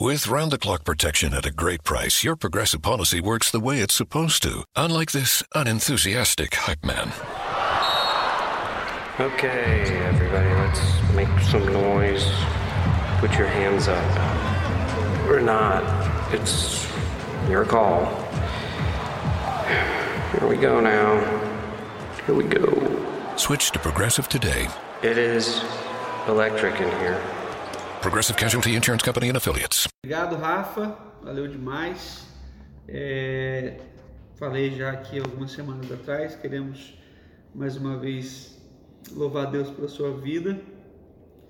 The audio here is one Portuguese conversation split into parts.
With round the clock protection at a great price, your Progressive policy works the way it's supposed to, unlike this unenthusiastic hype man. Okay, everybody, let's make some noise. Put your hands up. Or not. It's your call. Here we go now. Here we go. Switch to Progressive today. It is electric in here. Progressive Casualty Insurance Company and Affiliates. Obrigado, Rafa. Valeu demais. É, falei já aqui algumas semanas atrás. Queremos mais uma vez louvar a Deus pela sua vida,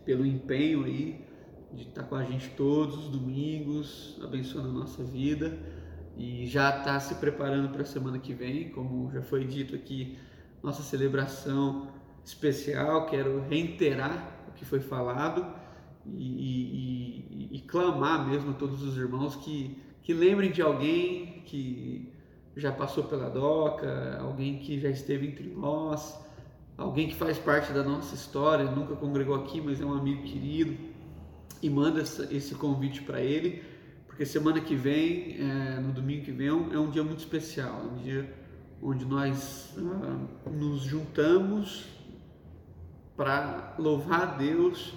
pelo empenho aí de estar com a gente todos os domingos, abençoando a nossa vida e já está se preparando para a semana que vem, como já foi dito aqui, nossa celebração especial. Quero reiterar o que foi falado e, e, e clamar mesmo a todos os irmãos que, que lembrem de alguém que já passou pela DOCA, alguém que já esteve entre nós, alguém que faz parte da nossa história, nunca congregou aqui, mas é um amigo querido, e manda esse convite para ele, porque semana que vem, é, no domingo que vem, é um dia muito especial, é um dia onde nós ah, nos juntamos para louvar a Deus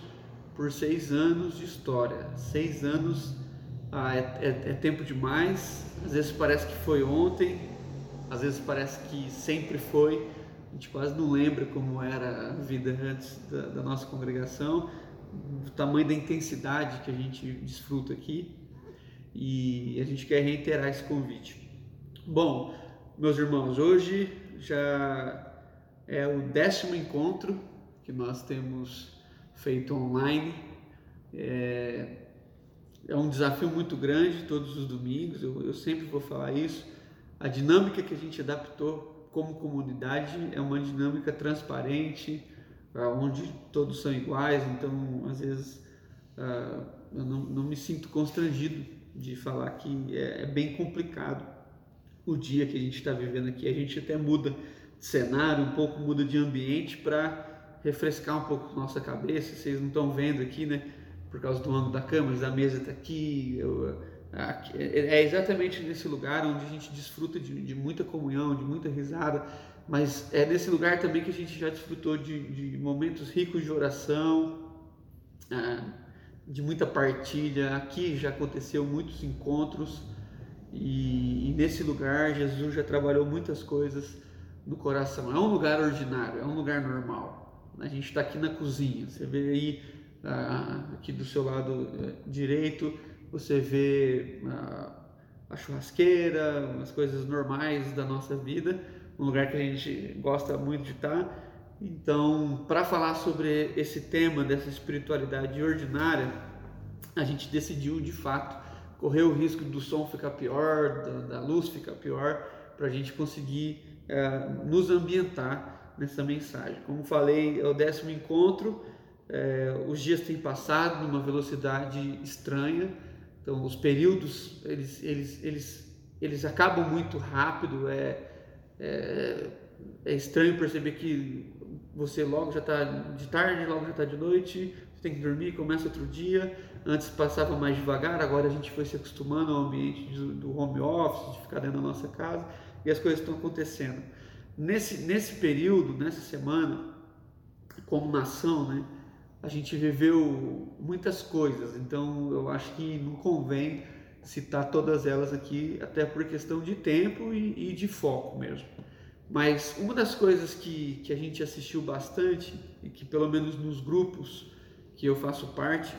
por seis anos de história. Seis anos ah, é, é, é, tempo demais, às vezes parece que foi ontem, às vezes parece que sempre foi. A gente quase não lembra como era a vida antes da, da nossa congregação, o tamanho da intensidade que a gente desfruta aqui e a gente quer reiterar esse convite. Bom, meus irmãos, hoje já é o décimo encontro que nós temos feito online. É, é um desafio muito grande todos os domingos, eu, eu sempre vou falar isso. A dinâmica que a gente adaptou como comunidade é uma dinâmica transparente, onde todos são iguais, então às vezes uh, eu não, não, me sinto constrangido de falar que é, é bem complicado o dia que a gente está vivendo aqui. A gente até muda de cenário, um pouco muda de ambiente para refrescar um pouco nossa cabeça. Vocês não estão vendo aqui, né? Por causa do ângulo da câmera, mas a mesa está aqui, aqui. É exatamente nesse lugar onde a gente desfruta de, de, muita comunhão, de muita risada. Mas é nesse lugar também que a gente já desfrutou de, de momentos ricos de oração, ah, de muita partilha. Aqui já aconteceu muitos encontros. E, e, nesse lugar Jesus já trabalhou muitas coisas no coração. É um lugar ordinário, é um lugar normal. A gente está aqui na cozinha. Você vê aí ah, aqui do seu lado eh, direito, você vê ah, a churrasqueira, as coisas normais da nossa vida, um lugar que a gente gosta muito de estar. Então, para falar sobre esse tema dessa espiritualidade ordinária, a gente decidiu de fato correr o risco do som ficar pior, da, da luz ficar pior, para a gente conseguir uh, nos ambientar nessa mensagem. Como falei, é o décimo encontro, é, os dias têm passado numa velocidade estranha, então os períodos eles, eles, eles, eles acabam muito rápido, é, é, é estranho perceber que você logo já está de tarde, logo já está de noite, você tem que dormir, começa outro dia. Antes passava mais devagar, agora a gente foi se acostumando ao ambiente do home office, de ficar dentro da nossa casa, e as coisas estão acontecendo nesse, nesse período, nessa semana, como nação, né, a gente viveu muitas coisas, então eu acho que não convém citar todas elas aqui, até por questão de tempo e, e de foco mesmo. Mas uma das coisas que, que a gente assistiu bastante, e que pelo menos nos grupos que eu faço parte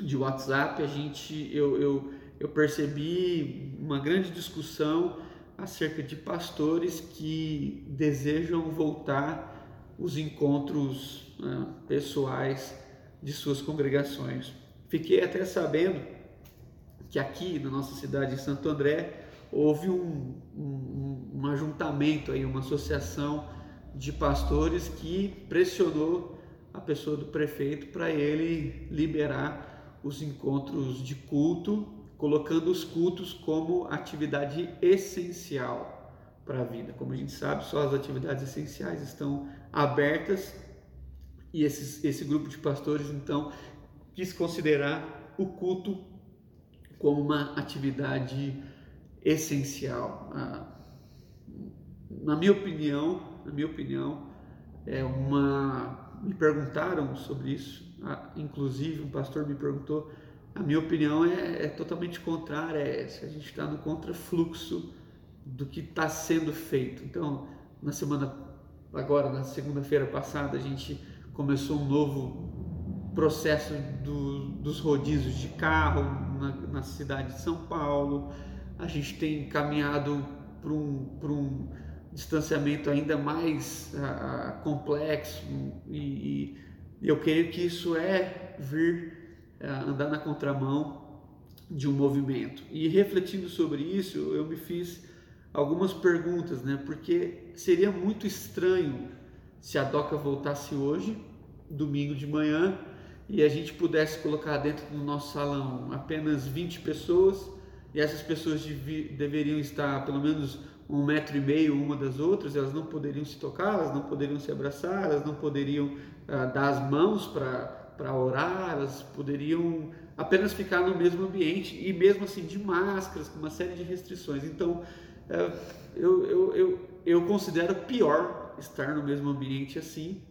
de WhatsApp, a gente, eu, eu, eu percebi uma grande discussão acerca de pastores que desejam voltar os encontros né, pessoais de suas congregações. Fiquei até sabendo que aqui na nossa cidade de Santo André houve um, um, um ajuntamento aí, uma associação de pastores que pressionou a pessoa do prefeito para ele liberar os encontros de culto colocando os cultos como atividade essencial para a vida. Como a gente sabe, só as atividades essenciais estão abertas e esses, esse grupo de pastores então quis considerar o culto como uma atividade essencial. Na minha opinião, na minha opinião, é uma me perguntaram sobre isso, inclusive um pastor me perguntou. A minha opinião é, é totalmente contrária a essa. A gente está no contrafluxo do que está sendo feito. Então, na semana agora, na segunda-feira passada, a gente começou um novo processo do, dos rodízios de carro na, na, cidade de São Paulo. A gente tem caminhado para um, um distanciamento ainda mais complexo e, e, eu creio que isso é vir andar na contramão de um movimento. E refletindo sobre isso, eu me fiz algumas perguntas, né? Porque seria muito estranho se a DOCA voltasse hoje, domingo de manhã, e a gente pudesse colocar dentro do nosso salão apenas 20 pessoas, e essas pessoas deveriam estar pelo menos um metro e meio uma das outras, elas não poderiam se tocar, elas não poderiam se abraçar, elas não poderiam uh, dar as mãos para orar, elas poderiam apenas ficar no mesmo ambiente e mesmo assim de máscaras, com uma série de restrições. Então, uh, eu, eu, eu, eu considero pior estar no mesmo ambiente assim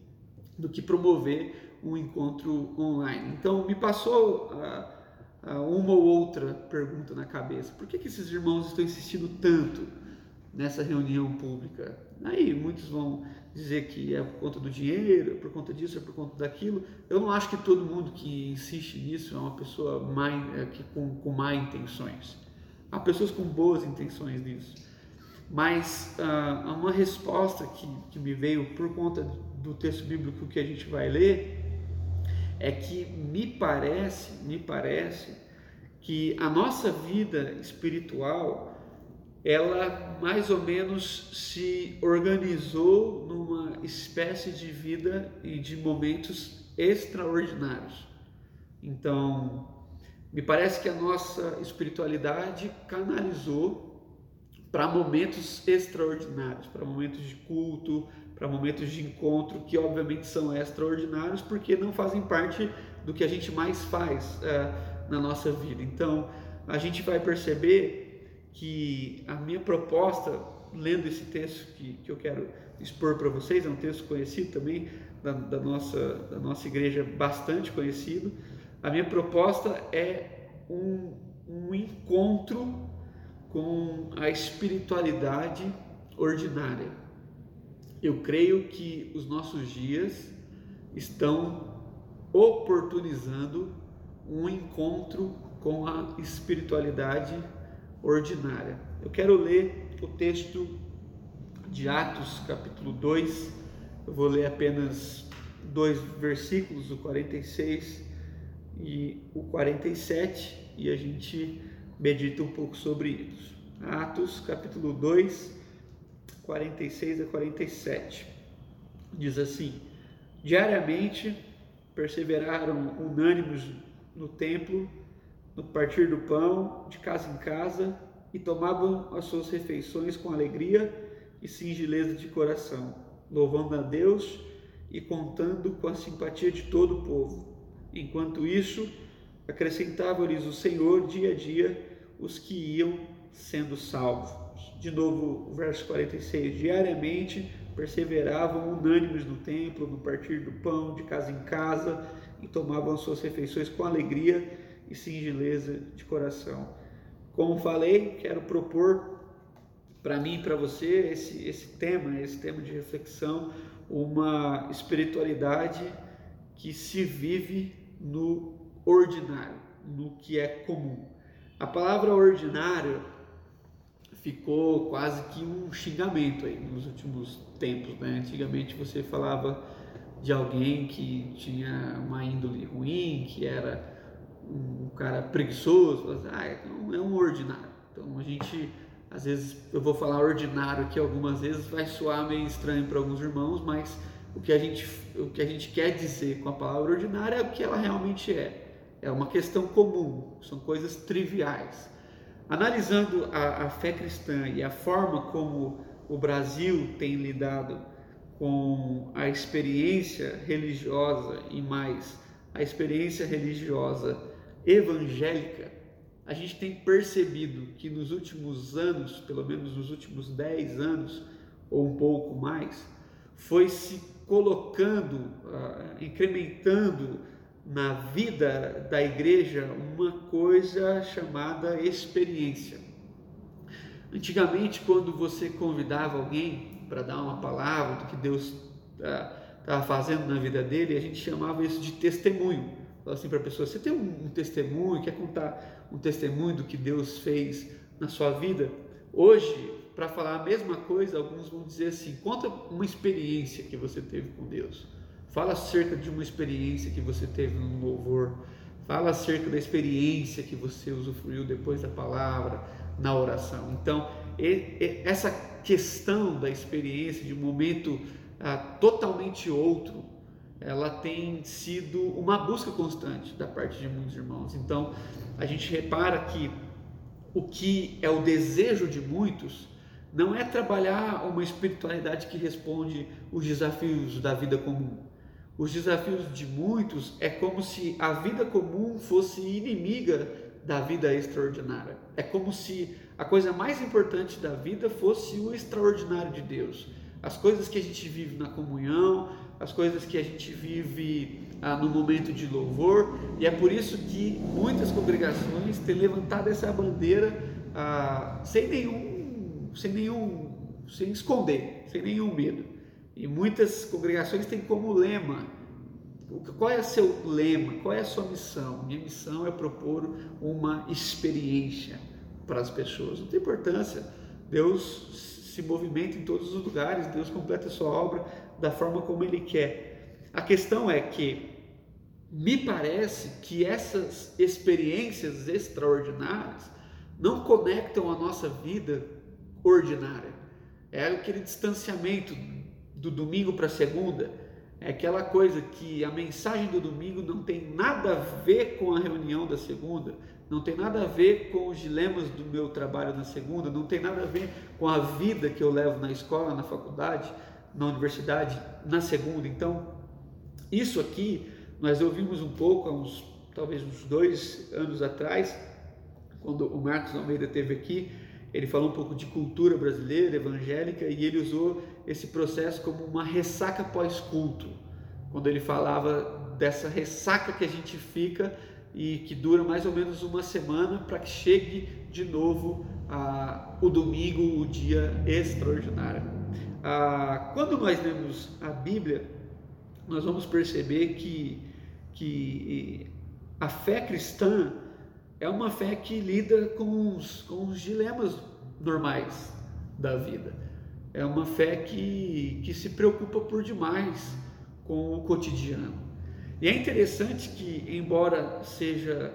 do que promover um encontro online. Então, me passou uma ou outra pergunta na cabeça: por que, que esses irmãos estão insistindo tanto? nessa reunião pública. Aí muitos vão dizer que é por conta do dinheiro, é por conta disso, é por conta daquilo. Eu não acho que todo mundo que insiste nisso é uma pessoa má, é, que, com, com má intenções. Há pessoas com boas intenções nisso. Mas ah, uma resposta que, que me veio por conta do texto bíblico que a gente vai ler é que me parece, me parece que a nossa vida espiritual ela mais ou menos se organizou numa espécie de vida e de momentos extraordinários. Então, me parece que a nossa espiritualidade canalizou para momentos extraordinários, para momentos de culto, para momentos de encontro que obviamente são extraordinários porque não fazem parte do que a gente mais faz é, na nossa vida. Então, a gente vai perceber que a minha proposta, lendo esse texto que, que eu quero expor para vocês, é um texto conhecido também, da, da, nossa, da nossa igreja, bastante conhecido. A minha proposta é um, um encontro com a espiritualidade ordinária. Eu creio que os nossos dias estão oportunizando um encontro com a espiritualidade ordinária. Eu quero ler o texto de Atos, capítulo 2. Eu vou ler apenas dois versículos, o 46 e o 47, e a gente medita um pouco sobre isso. Atos, capítulo 2, 46 a 47. Diz assim: Diariamente perseveraram unânimes no templo no partir do pão, de casa em casa, e tomavam as suas refeições com alegria e singeleza de coração, louvando a Deus e contando com a simpatia de todo o povo. Enquanto isso, acrescentava-lhes o Senhor dia a dia os que iam sendo salvos. De novo, o verso 46: Diariamente perseveravam unânimes no templo, no partir do pão, de casa em casa, e tomavam as suas refeições com alegria e singeleza de coração. Como falei, quero propor para mim e para você esse, esse tema, esse tema de reflexão, uma espiritualidade que se vive no ordinário, no que é comum. A palavra ordinário ficou quase que um xingamento aí nos últimos tempos. Né? Antigamente você falava de alguém que tinha uma índole ruim, que era um cara preguiçoso, assim, ah, é, é um ordinário. Então a gente, às vezes, eu vou falar ordinário aqui algumas vezes, vai soar meio estranho para alguns irmãos, mas o que, a gente, o que a gente quer dizer com a palavra ordinária é o que ela realmente é. É uma questão comum, são coisas triviais. Analisando a, a fé cristã e a forma como o Brasil tem lidado com a experiência religiosa e mais a experiência religiosa evangélica, a gente tem percebido que nos últimos anos, pelo menos nos últimos 10 anos ou um pouco mais, foi se colocando, uh, incrementando na vida da igreja uma coisa chamada experiência. Antigamente, quando você convidava alguém para dar uma palavra do que Deus estava uh, fazendo na vida dele, a gente chamava isso de testemunho. Falava assim para a pessoa: você tem um, um testemunho, quer contar um testemunho do que Deus fez na sua vida? Hoje, para falar a mesma coisa, alguns vão dizer assim: conta uma experiência que você teve com Deus. Fala acerca de uma experiência que você teve no louvor. Fala acerca da experiência que você usufruiu depois da palavra, na oração. Então, essa questão da experiência, de um momento ah, totalmente outro, ela tem sido uma busca constante da parte de muitos irmãos. Então, a gente repara que o que é o desejo de muitos não é trabalhar uma espiritualidade que responde os desafios da vida comum. Os desafios de muitos é como se a vida comum fosse inimiga da vida extraordinária. É como se a coisa mais importante da vida fosse o extraordinário de Deus. As coisas que a gente vive na comunhão, as coisas que a gente vive ah, no momento de louvor, e é por isso que muitas congregações têm levantado essa bandeira ah, sem nenhum sem nenhum, sem esconder, sem nenhum medo. E muitas congregações têm como lema, qual é o seu lema, qual é a sua missão? Minha missão é propor uma experiência para as pessoas. Não tem importância, Deus se movimenta em todos os lugares, Deus completa a sua obra da forma como Ele quer. A questão é que me parece que essas experiências extraordinárias não conectam a nossa vida ordinária. É aquele distanciamento do domingo para a segunda. É aquela coisa que a mensagem do domingo não tem nada a ver com a reunião da segunda, não tem nada a ver com os dilemas do meu trabalho na segunda, não tem nada a ver com a vida que eu levo na escola, na faculdade, na universidade, na segunda. Então, isso aqui nós ouvimos um pouco há uns, talvez uns dois anos atrás, quando o Marcos Almeida esteve aqui, ele falou um pouco de cultura brasileira, evangélica, e ele usou esse processo como uma ressaca pós-culto, quando ele falava dessa ressaca que a gente fica e que dura mais ou menos uma semana para que chegue de novo ah, o domingo, o dia extraordinário. Ah, quando nós lemos a Bíblia, nós vamos perceber que, que a fé cristã é uma fé que lida com os, com os dilemas normais da vida. É uma fé que, que se preocupa por demais com o cotidiano. E é interessante que, embora seja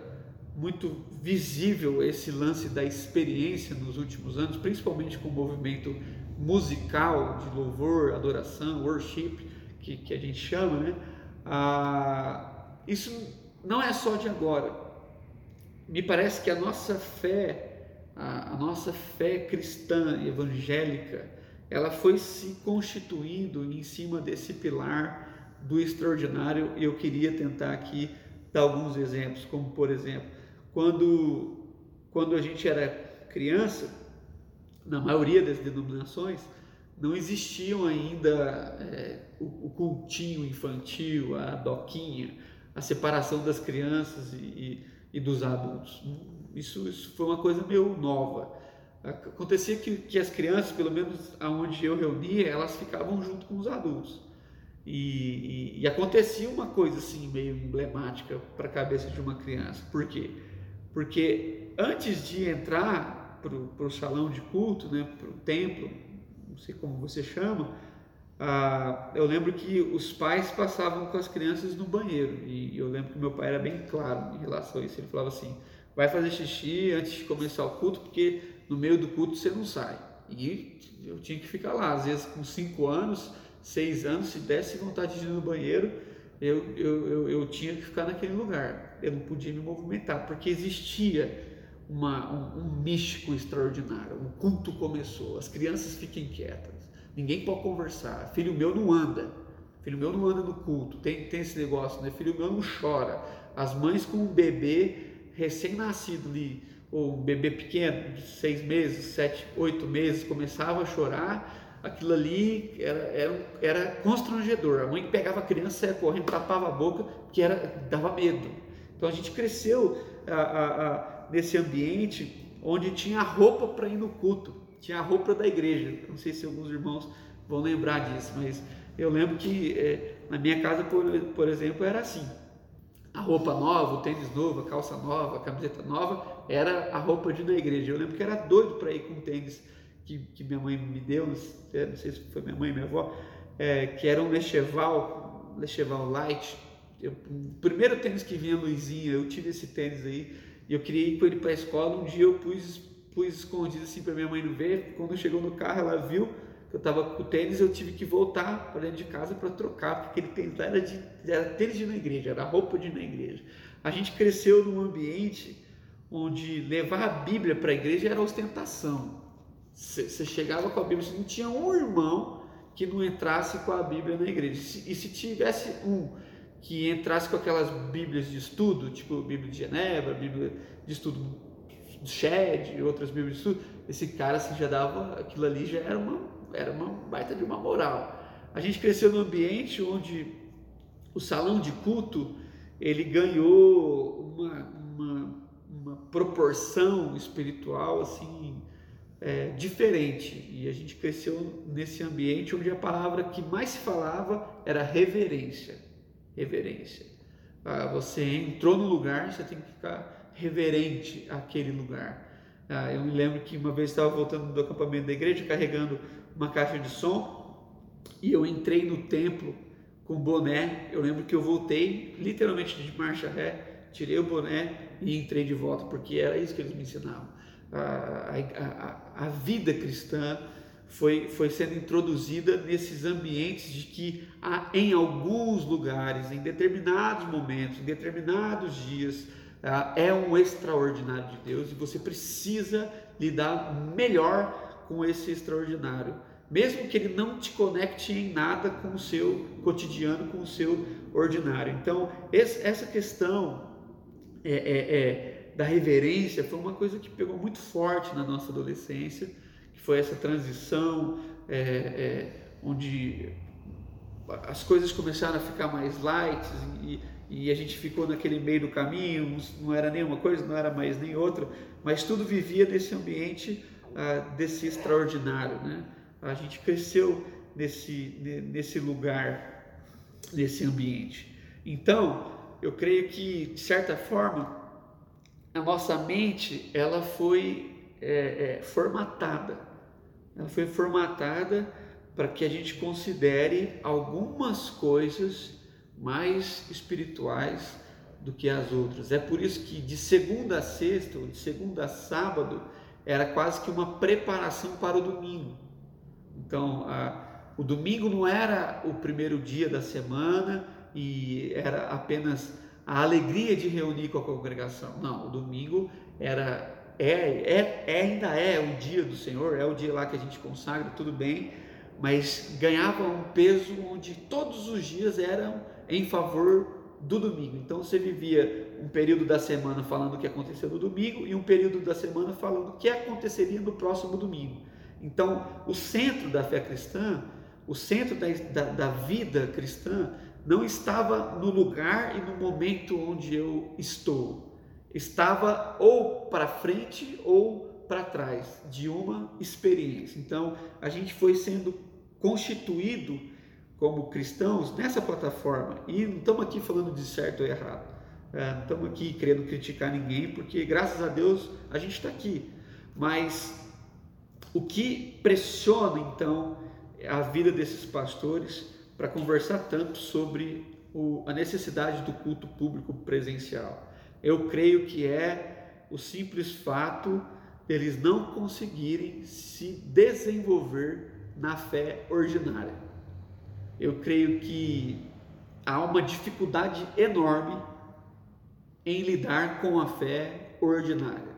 muito visível esse lance da experiência nos últimos anos, principalmente com o movimento musical de louvor, adoração, worship, que, que a gente chama, né? Ah, isso não é só de agora me parece que a nossa fé, a, a nossa fé cristã evangélica, ela foi se constituindo em cima desse pilar do extraordinário. E eu queria tentar aqui dar alguns exemplos, como por exemplo, quando, quando a gente era criança, na maioria das denominações, não existiam ainda é, o, o, cultinho infantil, a doquinha, a separação das crianças e, e e dos adultos. Isso, isso foi uma coisa meio nova. Acontecia que, que as crianças, pelo menos aonde eu reunia, elas ficavam junto com os adultos. E, e, e acontecia uma coisa assim meio emblemática para a cabeça de uma criança. Por quê? Porque antes de entrar para o salão de culto, né, para o templo, não sei como você chama, ah, eu lembro que os pais passavam com as crianças no banheiro e eu lembro que meu pai era bem claro em relação a isso. Ele falava assim: vai fazer xixi antes de começar o culto, porque no meio do culto você não sai. E eu tinha que ficar lá, às vezes com 5 anos, 6 anos, se desse vontade de ir no banheiro, eu, eu, eu, eu, tinha que ficar naquele lugar. Eu não podia me movimentar, porque existia uma, um, um místico extraordinário. O culto começou, as crianças fiquem quietas Ninguém pode conversar. Filho meu não anda. Filho meu não anda no culto. Tem, tem esse negócio, né? Filho meu não chora. As mães com um bebê recém-nascido ali ou um bebê pequeno, de seis meses, sete, oito meses, começava a chorar, aquilo ali era, era, era constrangedor. A mãe pegava a criança, saia correndo, tapava a boca, porque era, dava medo. Então a gente cresceu a, a, a, nesse ambiente onde tinha roupa para ir no culto, tinha a roupa da igreja. Não sei se alguns irmãos vão lembrar disso, mas eu lembro que é, na minha casa, por, por exemplo, era assim a roupa nova, o tênis novo, a calça nova, a camiseta nova, era a roupa de ir na igreja. Eu lembro que era doido para ir com o tênis que, que minha mãe me deu, não sei, se foi minha mãe, minha avó, é, que era um Lecheval, Lecheval Light. Eu, o primeiro tênis que vinha luzinha, eu tive esse tênis aí, e eu queria ir com ele para escola. Um dia eu pus, pus escondido assim para minha mãe não ver. Quando chegou no carro, ela viu que eu estava com o tênis, eu tive que voltar para dentro de casa para trocar, porque aquele tênis era, de, era tênis de ir na igreja, era roupa de ir na igreja. A gente cresceu num ambiente onde levar a Bíblia para a igreja era ostentação. Você chegava com a Bíblia, você não tinha um irmão que não entrasse com a Bíblia na igreja. E se tivesse um que entrasse com aquelas Bíblias de estudo, tipo Bíblia de Genebra, Bíblia de estudo do Shed e outras Bíblias de estudo, esse cara assim, já dava, aquilo ali já era uma era uma baita de uma moral. A gente cresceu num ambiente onde o salão de culto ele ganhou uma, uma, uma proporção espiritual assim é, diferente e a gente cresceu nesse ambiente onde a palavra que mais se falava era reverência, reverência. Ah, você entrou no lugar, você tem que ficar reverente àquele lugar. Ah, eu me lembro que uma vez estava voltando do acampamento da igreja carregando uma caixa de som e eu entrei no templo com boné. Eu lembro que eu voltei literalmente de marcha ré, tirei o boné e entrei de volta, porque era isso que eles me ensinavam. A, a, a, a vida cristã foi, foi sendo introduzida nesses ambientes de que há, em alguns lugares, em determinados momentos, em determinados dias, é um extraordinário de Deus e você precisa lidar melhor com esse extraordinário mesmo que ele não te conecte em nada com o seu cotidiano, com o seu ordinário. Então, essa questão é, é, é, da reverência foi uma coisa que pegou muito forte na nossa adolescência, que foi essa transição é, é, onde as coisas começaram a ficar mais light e, e a gente ficou naquele meio do caminho, não era nenhuma coisa, não era mais nem outra, mas tudo vivia nesse ambiente ah, desse extraordinário, né? A gente cresceu nesse, nesse lugar, nesse ambiente. Então, eu creio que, de certa forma, a nossa mente ela foi é, é, formatada. Ela foi formatada para que a gente considere algumas coisas mais espirituais do que as outras. É por isso que de segunda a sexta, ou de segunda a sábado, era quase que uma preparação para o domingo. Então, a, o domingo não era o primeiro dia da semana e era apenas a alegria de reunir com a congregação. Não, o domingo era é, é, é, ainda é o dia do Senhor, é o dia lá que a gente consagra, tudo bem, mas ganhava um peso onde todos os dias eram em favor do domingo. Então você vivia um período da semana falando o que aconteceu no domingo e um período da semana falando o que aconteceria no próximo domingo. Então, o centro da fé cristã, o centro da, da, da vida cristã, não estava no lugar e no momento onde eu estou. Estava ou para frente ou para trás de uma experiência. Então, a gente foi sendo constituído como cristãos nessa plataforma. E não estamos aqui falando de certo ou errado. É, não estamos aqui querendo criticar ninguém, porque graças a Deus a gente está aqui. Mas o que pressiona então a vida desses pastores para conversar tanto sobre o, a necessidade do culto público presencial? Eu creio que é o simples fato deles não conseguirem se desenvolver na fé ordinária. Eu creio que há uma dificuldade enorme em lidar com a fé ordinária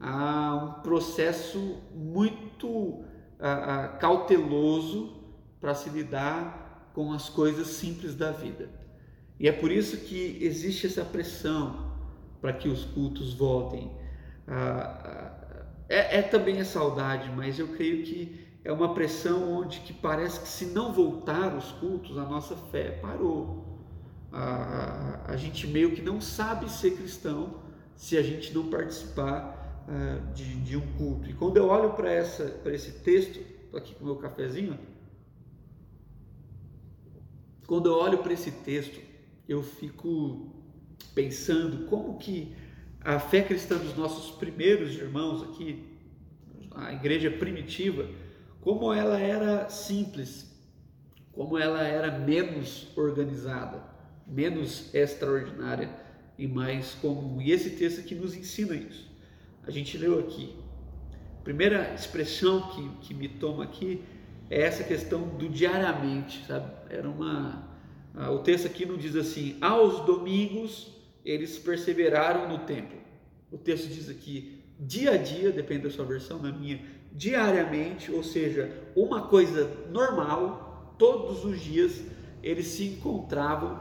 há um processo muito ah, ah, cauteloso para se lidar com as coisas simples da vida. E é por isso que existe essa pressão para que os cultos voltem. é, é também a saudade, mas eu creio que é uma pressão onde que parece que se não voltar os cultos, a nossa fé parou. A, a, gente meio que não sabe ser cristão se a gente não participar uh, de, de, um culto. E quando eu olho para esse texto, estou aqui com o meu cafezinho, quando eu olho para esse texto, eu fico pensando como que a fé cristã dos nossos primeiros irmãos aqui, a igreja primitiva, como ela era simples, como ela era menos organizada, menos extraordinária e mais comum. E esse texto aqui nos ensina isso. A gente leu aqui. A primeira expressão que, que me toma aqui é essa questão do diariamente, sabe? Era uma. O texto aqui não diz assim, aos domingos eles perseveraram no templo. O texto diz aqui, dia a dia, depende da sua versão, na minha, diariamente, ou seja, uma coisa normal, todos os dias eles se encontravam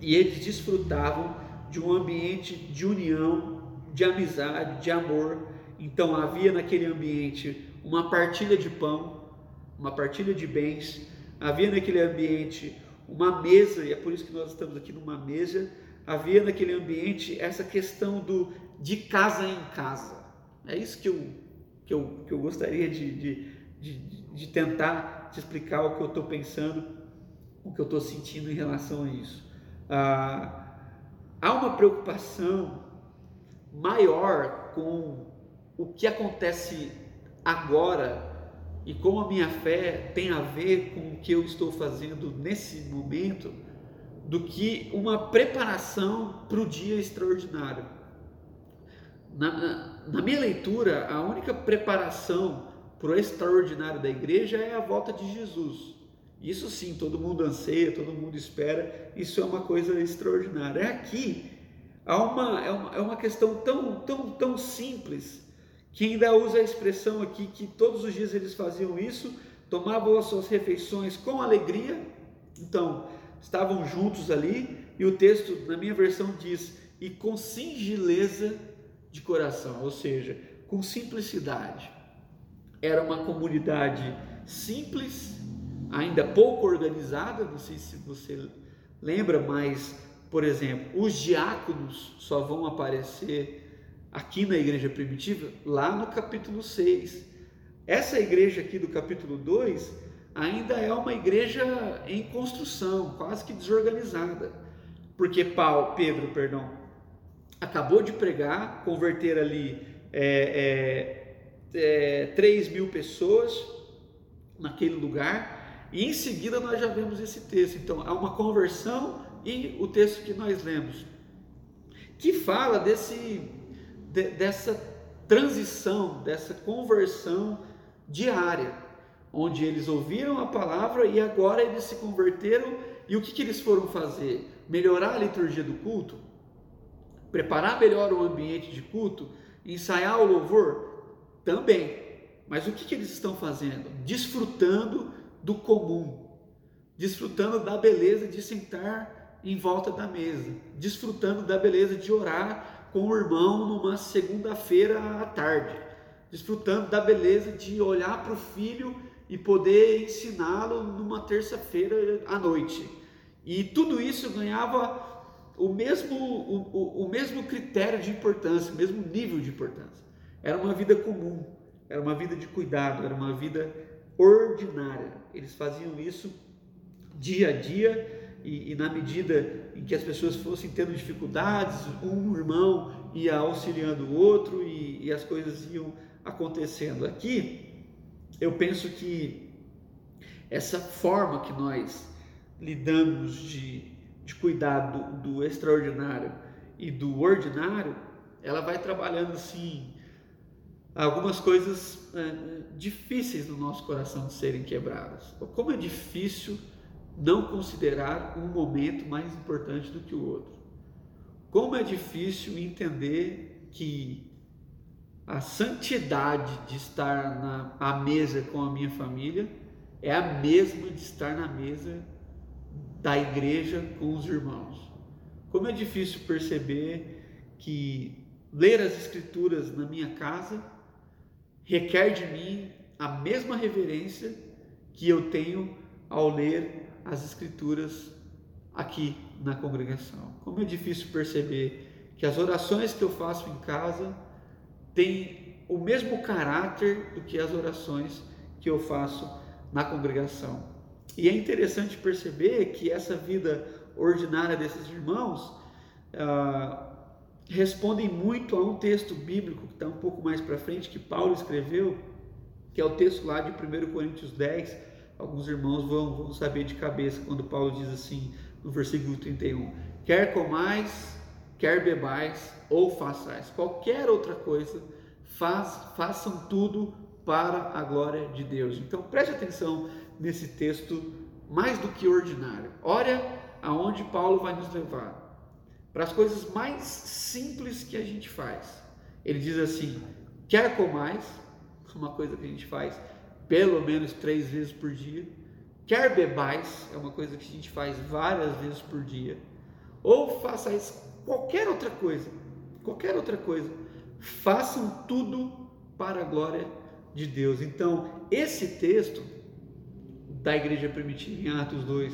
e eles desfrutavam de um ambiente de união, de amizade, de amor. Então havia naquele ambiente uma partilha de pão, uma partilha de bens, havia naquele ambiente uma mesa, e é por isso que nós estamos aqui numa mesa, havia naquele ambiente essa questão do de casa em casa. É isso que eu, que eu, que eu gostaria de, de, de, de tentar te explicar o que eu estou pensando, o que eu estou sentindo em relação a isso. Ah, há uma preocupação maior com o que acontece agora e como a minha fé tem a ver com o que eu estou fazendo nesse momento do que uma preparação para o dia extraordinário. Na, na, minha leitura, a única preparação para o extraordinário da igreja é a volta de Jesus. Isso sim, todo mundo anseia, todo mundo espera, isso é uma coisa extraordinária. É aqui, há uma, é, uma, é uma questão tão, tão, tão simples, que ainda usa a expressão aqui que todos os dias eles faziam isso, tomavam as suas refeições com alegria. Então, estavam juntos ali, e o texto, na minha versão, diz: e com singeleza de coração, ou seja, com simplicidade. Era uma comunidade simples, ainda pouco organizada, não sei se você lembra, mas, por exemplo, os diáconos só vão aparecer aqui na igreja primitiva lá no capítulo 6. Essa igreja aqui do capítulo 2 ainda é uma igreja em construção, quase que desorganizada, porque Paulo, Pedro, perdão, acabou de pregar, converter ali é, é, é, 3 mil pessoas naquele lugar, e em seguida nós já vemos esse texto. Então, há uma conversão e o texto que nós lemos, que fala desse, de, dessa transição, dessa conversão diária onde eles ouviram a palavra e agora eles se converteram. E o que, que eles foram fazer? Melhorar a liturgia do culto? Preparar melhor o ambiente de culto? Ensaiar o louvor? Também. Mas o que, que eles estão fazendo? Desfrutando do comum, desfrutando da beleza de sentar em volta da mesa, desfrutando da beleza de orar com o irmão numa segunda-feira à tarde, desfrutando da beleza de olhar para o filho e poder ensiná-lo numa terça-feira à noite. E tudo isso ganhava o mesmo, o, o, o, mesmo critério de importância, o mesmo nível de importância. Era uma vida comum, era uma vida de cuidado, era uma vida ordinária. Eles faziam isso dia a dia e, e na medida em que as pessoas fossem tendo dificuldades, um irmão ia auxiliando o outro e, e as coisas iam acontecendo. Aqui, eu penso que essa forma que nós lidamos de, de cuidar do, do extraordinário e do ordinário, ela vai trabalhando sim algumas coisas é, difíceis no nosso coração de serem quebradas. Como é difícil não considerar um momento mais importante do que o outro. Como é difícil entender que a santidade de estar na à mesa com a minha família é a mesma de estar na mesa da igreja com os irmãos. Como é difícil perceber que ler as Escrituras na minha casa requer de mim a mesma reverência que eu tenho ao ler as Escrituras aqui na congregação. Como é difícil perceber que as orações que eu faço em casa têm o mesmo caráter do que as orações que eu faço na congregação. E é interessante perceber que essa vida ordinária desses irmãos ah, respondem muito a um texto bíblico que está um pouco mais para frente, que Paulo escreveu, que é o texto lá de 1 Coríntios 10. Alguns irmãos vão, vão saber de cabeça quando Paulo diz assim, no versículo 31, quer comais, quer bebais ou façais qualquer outra coisa, faz, façam tudo para a glória de Deus. Então preste atenção nesse texto mais do que ordinário. Olha aonde Paulo vai nos levar. Para as coisas mais simples que a gente faz. Ele diz assim: quer comais, uma coisa que a gente faz pelo menos três vezes por dia, quer bebais, é uma coisa que a gente faz várias vezes por dia, ou façais qualquer outra coisa, qualquer outra coisa, façam tudo para a glória de Deus. Então, esse texto da igreja primitiva em Atos 2,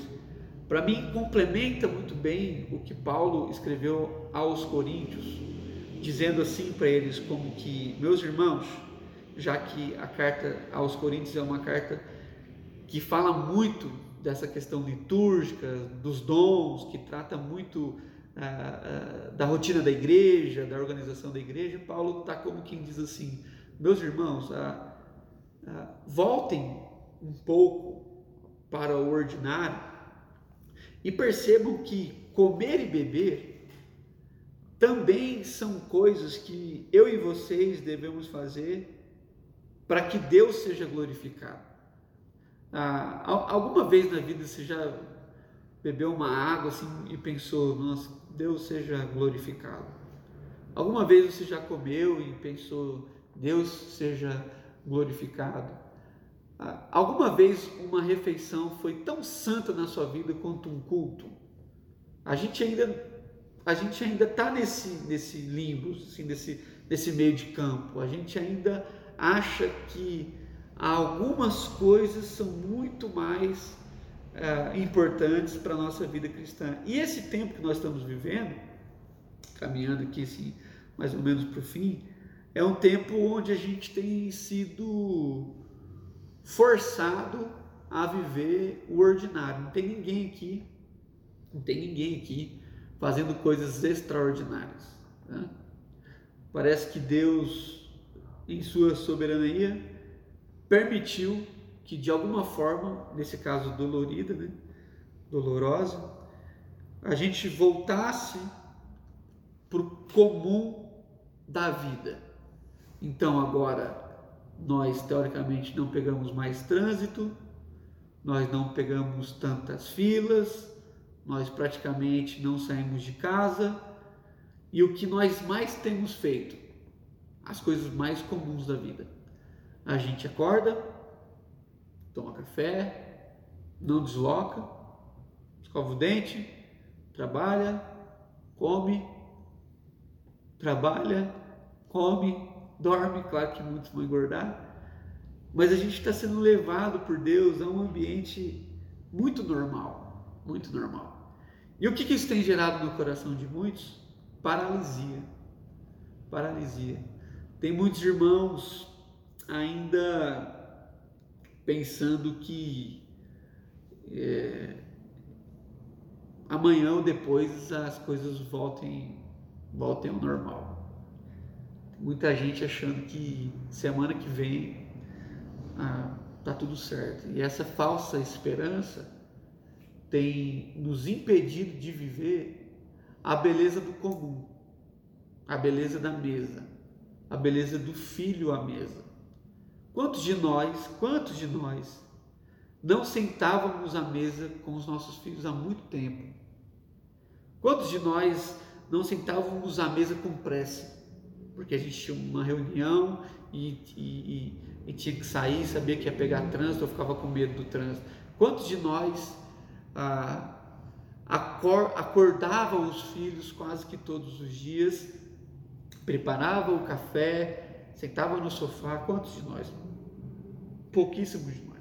para mim complementa muito bem o que Paulo escreveu aos Coríntios, dizendo assim para eles como que, meus irmãos, já que a carta aos Coríntios é uma carta que fala muito dessa questão litúrgica, dos dons, que trata muito ah, ah, da rotina da igreja, da organização da igreja, Paulo está como quem diz assim: meus irmãos, ah, voltem um pouco para o ordinário e percebam que comer e beber também são coisas que eu e vocês devemos fazer para que Deus seja glorificado. Ah, alguma vez na vida você já bebeu uma água assim e pensou, nossa, Deus seja glorificado? Alguma vez você já comeu e pensou, Deus seja glorificado? Ah, alguma vez uma refeição foi tão santa na sua vida quanto um culto? A gente ainda a gente ainda está nesse nesse limbo, assim, nesse nesse meio de campo. A gente ainda acha que algumas coisas são muito mais é, importantes para a nossa vida cristã. E esse tempo que nós estamos vivendo, caminhando aqui assim, mais ou menos para o fim, é um tempo onde a gente tem sido forçado a viver o ordinário. Não tem ninguém aqui, não tem ninguém aqui fazendo coisas extraordinárias. Né? Parece que Deus em sua soberania, permitiu que de alguma forma, nesse caso dolorida, né, dolorosa, a gente voltasse para o comum da vida. Então agora nós teoricamente não pegamos mais trânsito, nós não pegamos tantas filas, nós praticamente não saímos de casa e o que nós mais temos feito as coisas mais comuns da vida. A gente acorda, toma café, não desloca, escova o dente, trabalha, come, trabalha, come, dorme. Claro que muitos vão engordar, mas a gente está sendo levado por Deus a um ambiente muito normal, muito normal. E o que, que isso tem gerado no coração de muitos? Paralisia. Paralisia. Tem muitos irmãos ainda pensando que é, amanhã ou depois as coisas voltem, voltem ao normal. Muita gente achando que semana que vem ah, tá tudo certo. E essa falsa esperança tem nos impedido de viver a beleza do comum, a beleza da mesa a beleza do filho à mesa. Quantos de nós, quantos de nós não sentávamos à mesa com os nossos filhos há muito tempo? Quantos de nós não sentávamos à mesa com pressa? Porque a gente tinha uma reunião e, e, e, e tinha que sair, sabia que ia pegar trânsito, eu ficava com medo do trânsito. Quantos de nós ah, acordavam os filhos quase que todos os dias preparava o café, sentava no sofá. Quantos de nós? Pouquíssimos de nós.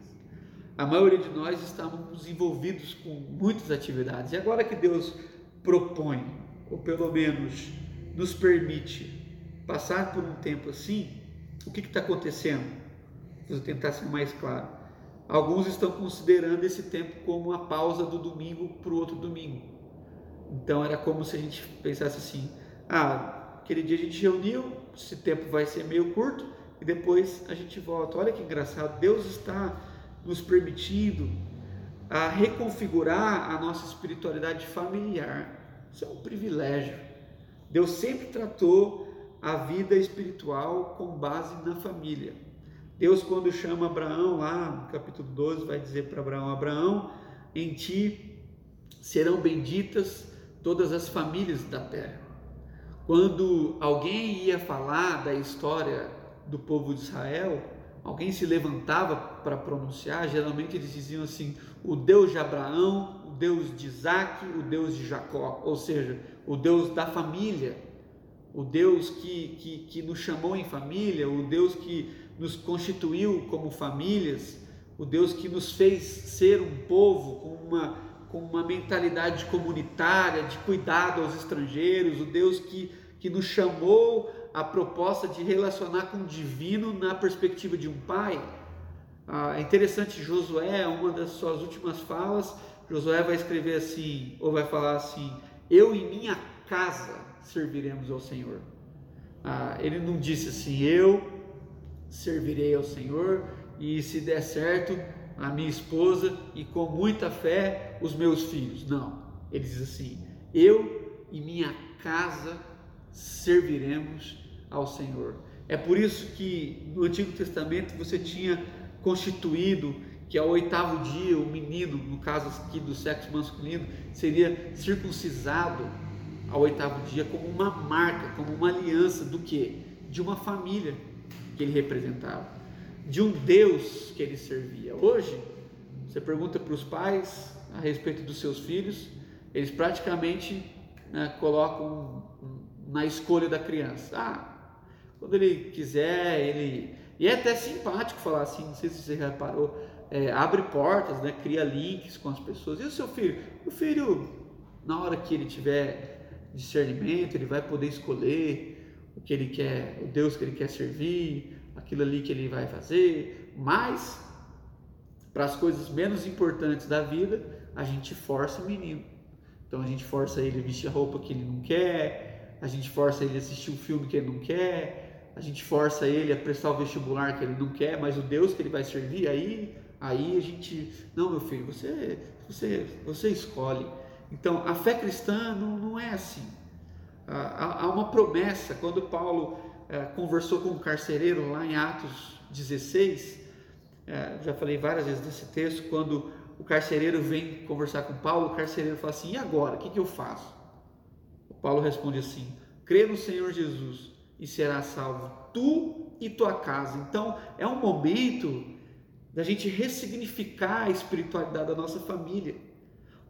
A maioria de nós estávamos envolvidos com muitas atividades. E agora que Deus propõe, ou pelo menos nos permite passar por um tempo assim, o que está acontecendo? Vou tentar ser mais claro. Alguns estão considerando esse tempo como a pausa do domingo para o outro domingo. Então era como se a gente pensasse assim: ah, aquele dia a gente reuniu, esse tempo vai ser meio curto e depois a gente volta. Olha que engraçado, Deus está nos permitindo a reconfigurar a nossa espiritualidade familiar. Isso é um privilégio. Deus sempre tratou a vida espiritual com base na família. Deus, quando chama Abraão, lá no capítulo 12, vai dizer para Abraão: Abraão, em ti serão benditas todas as famílias da terra. Quando alguém ia falar da história do povo de Israel, alguém se levantava para pronunciar, geralmente eles diziam assim: o Deus de Abraão, o Deus de Isaac, o Deus de Jacó, ou seja, o Deus da família, o Deus que, que, que nos chamou em família, o Deus que nos constituiu como famílias, o Deus que nos fez ser um povo com uma, com uma mentalidade comunitária, de cuidado aos estrangeiros, o Deus que, que nos chamou a proposta de relacionar com o divino na perspectiva de um pai. Ah, é interessante, Josué, uma das suas últimas falas, Josué vai escrever assim, ou vai falar assim: Eu e minha casa serviremos ao Senhor. Ah, ele não disse assim, eu servirei ao Senhor e se der certo, a minha esposa e com muita fé os meus filhos. Não, ele diz assim: eu e minha casa serviremos ao Senhor. É por isso que no Antigo Testamento você tinha constituído que ao oitavo dia o menino, no caso aqui do sexo masculino, seria circuncisado ao oitavo dia como uma marca, como uma aliança do que? De uma família que ele representava, de um Deus que ele servia. Hoje, você pergunta para os pais a respeito dos seus filhos, eles praticamente né, colocam na escolha da criança. Ah, quando ele quiser, ele. E é até simpático falar assim, não sei se você reparou, é, abre portas, né, cria links com as pessoas. E o seu filho? O filho, na hora que ele tiver discernimento, ele vai poder escolher o que ele quer, o Deus que ele quer servir, aquilo ali que ele vai fazer, mas para as coisas menos importantes da vida, a gente força o menino. Então a gente força ele a vestir a roupa que ele não quer, a gente força ele a assistir um filme que ele não quer, a gente força ele a prestar o vestibular que ele não quer, mas o Deus que ele vai servir, aí, aí a gente, não, meu filho, você, você, você escolhe. Então a fé cristã não, não é assim. Há uma promessa, quando Paulo é, conversou com um carcereiro lá em Atos 16, é, já falei várias vezes desse texto, quando o carcereiro vem conversar com Paulo, o carcereiro fala assim: e agora? O que, que eu faço? O Paulo responde assim: crê no Senhor Jesus e será salvo, tu e tua casa. Então é um momento da gente ressignificar a espiritualidade da nossa família,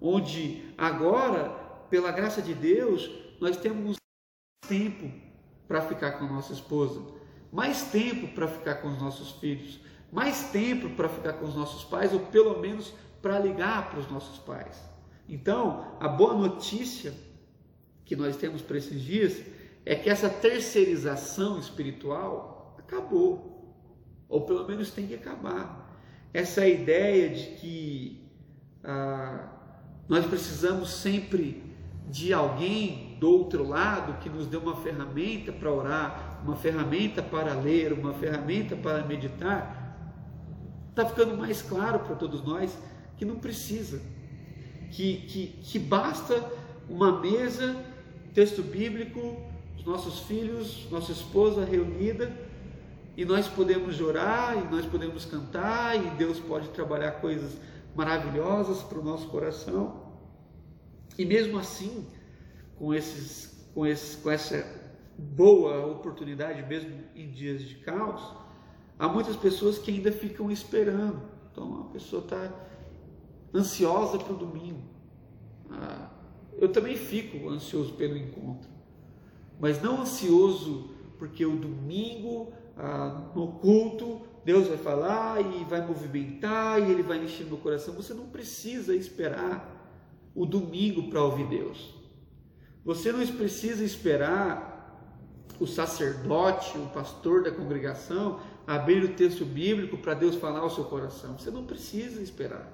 onde agora, pela graça de Deus, nós temos tempo para ficar com a nossa esposa, mais tempo para ficar com os nossos filhos, mais tempo para ficar com os nossos pais, ou pelo menos para ligar para os nossos pais. Então, a boa notícia que nós temos para esses dias é que essa terceirização espiritual acabou, ou pelo menos tem que acabar. Essa ideia de que ah, nós precisamos sempre de alguém do outro lado que nos dê uma ferramenta para orar, uma ferramenta para ler, uma ferramenta para meditar, está ficando mais claro para todos nós que não precisa, que, que, que basta uma mesa, texto bíblico, os nossos filhos, nossa esposa reunida, e nós podemos orar, e nós podemos cantar, e Deus pode trabalhar coisas maravilhosas para o nosso coração. E mesmo assim, com, esses, com, esses, com essa boa oportunidade, mesmo em dias de caos, há muitas pessoas que ainda ficam esperando. Então a pessoa está ansiosa para o domingo. Ah, eu também fico ansioso pelo encontro, mas não ansioso porque o domingo, ah, no culto, Deus vai falar e vai movimentar e Ele vai encher meu coração. Você não precisa esperar o domingo para ouvir Deus. Você não precisa esperar o sacerdote, o pastor da congregação, abrir o texto bíblico para Deus falar ao seu coração. Você não precisa esperar.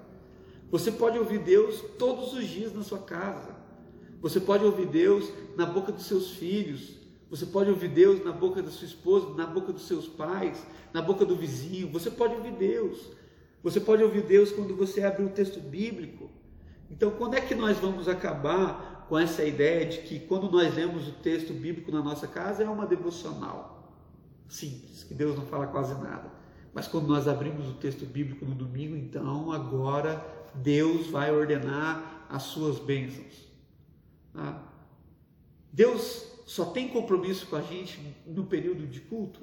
Você pode ouvir Deus todos os dias na sua casa. Você pode ouvir Deus na boca dos seus filhos. Você pode ouvir Deus na boca da sua esposa, na boca dos seus pais, na boca do vizinho. Você pode ouvir Deus. Você pode ouvir Deus quando você abre o texto bíblico. Então, quando é que nós vamos acabar com essa ideia de que quando nós lemos o texto bíblico na nossa casa é uma devocional simples, que Deus não fala quase nada. Mas quando nós abrimos o texto bíblico no domingo, então agora Deus vai ordenar as suas bênçãos. Tá? Deus só tem compromisso com a gente no período de culto?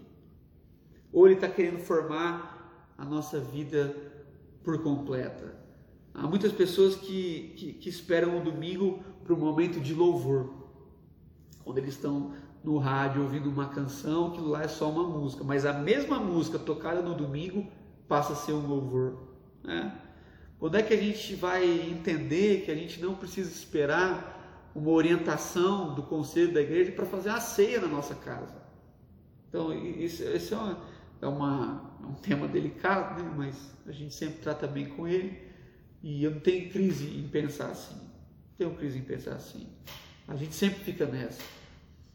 Ou Ele está querendo formar a nossa vida por completa? Há muitas pessoas que, que, que esperam o domingo para o momento de louvor, quando eles estão no rádio ouvindo uma canção, aquilo lá é só uma música, mas a mesma música tocada no domingo passa a ser um louvor. Né? Quando é que a gente vai entender que a gente não precisa esperar uma orientação do conselho da igreja para fazer a ceia na nossa casa? Então, isso, isso é, uma, é, uma, é um tema delicado, né? mas a gente sempre trata bem com ele. E eu não tenho crise em pensar assim. Tenho crise em pensar assim. A gente sempre fica nessa.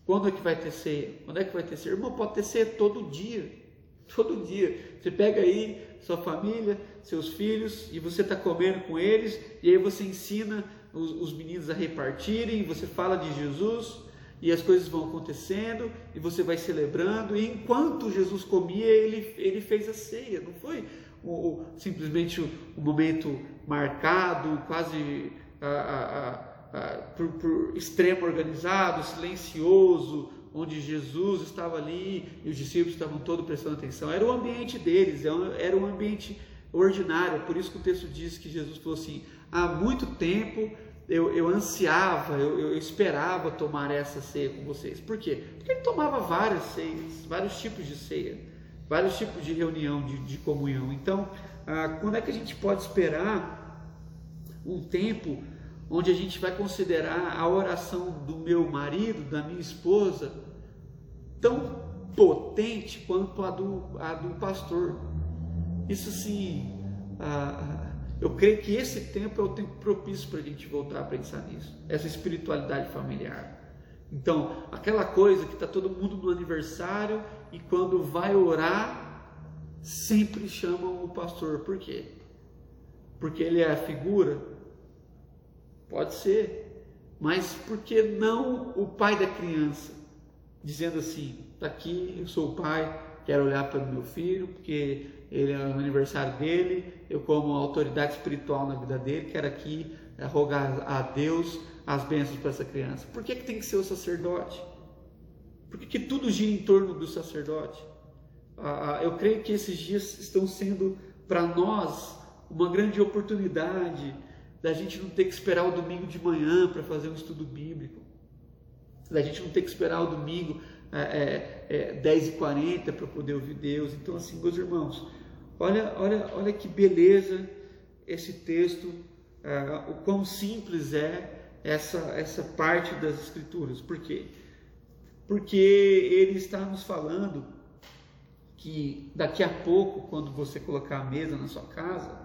Quando é que vai ter ceia? Quando é que vai ter ceia? Irmão, pode ter ceia todo dia. Todo dia. Você pega aí sua família, seus filhos, e você está comendo com eles, e aí você ensina os, os meninos a repartirem, você fala de Jesus, e as coisas vão acontecendo, e você vai celebrando, e enquanto Jesus comia, ele, ele fez a ceia, não foi o, simplesmente o, o, momento marcado, quase a, a, a, por, por extremo organizado, silencioso, onde Jesus estava ali e os discípulos estavam todos prestando atenção. Era o ambiente deles, era um ambiente ordinário. Por isso que o texto diz que Jesus falou assim: há muito tempo eu, eu ansiava, eu, eu, esperava tomar essa ceia com vocês. Por quê? Porque ele tomava várias ceias, vários tipos de ceia, vários tipos de reunião, de, de comunhão. Então, ah, quando é que a gente pode esperar um tempo onde a gente vai considerar a oração do meu marido, da minha esposa, tão potente quanto a do, a do pastor. Isso sim, eu creio que esse tempo é o tempo propício para a gente voltar a pensar nisso, essa espiritualidade familiar. Então, aquela coisa que está todo mundo no aniversário e quando vai orar, sempre chamam o pastor. Por quê? Porque ele é a figura Pode ser. Mas por que não o pai da criança? Dizendo assim: está aqui, eu sou o pai, quero olhar para o meu filho, porque ele é o aniversário dele, eu, como autoridade espiritual na vida dele, quero aqui rogar a Deus as bênçãos para essa criança. Por que, que tem que ser o sacerdote? Por que, que tudo gira em torno do sacerdote? Ah, eu creio que esses dias estão sendo para nós uma grande oportunidade da gente não ter que esperar o domingo de manhã para fazer um estudo bíblico, da gente não ter que esperar o domingo é, é, é 10h40 para poder ouvir Deus. Então, assim, meus irmãos, olha, olha, olha que beleza esse texto, é, o quão simples é essa, essa parte das Escrituras. Por quê? Porque ele está nos falando que daqui a pouco, quando você colocar a mesa na sua casa,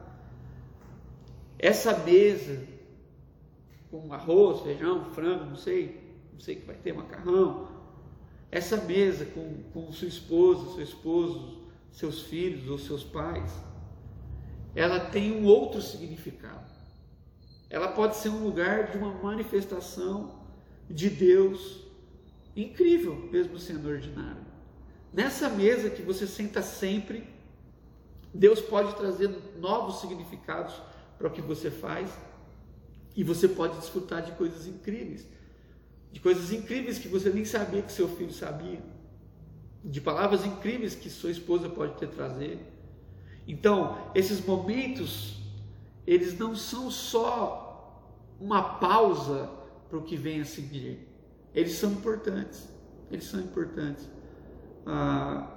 essa mesa com arroz, feijão, frango, não sei, não sei que vai ter macarrão. Essa mesa com, com sua esposa, seu esposo, seus filhos ou seus pais, ela tem um outro significado. Ela pode ser um lugar de uma manifestação de Deus incrível, mesmo sendo ordinário. Nessa mesa que você senta sempre, Deus pode trazer novos significados para o que você faz e você pode desfrutar de coisas incríveis, de coisas incríveis que você nem sabia que seu filho sabia, de palavras incríveis que sua esposa pode ter trazer. Então, esses momentos, eles não são só uma pausa para o que vem a seguir. Eles são importantes. Eles são importantes. ah,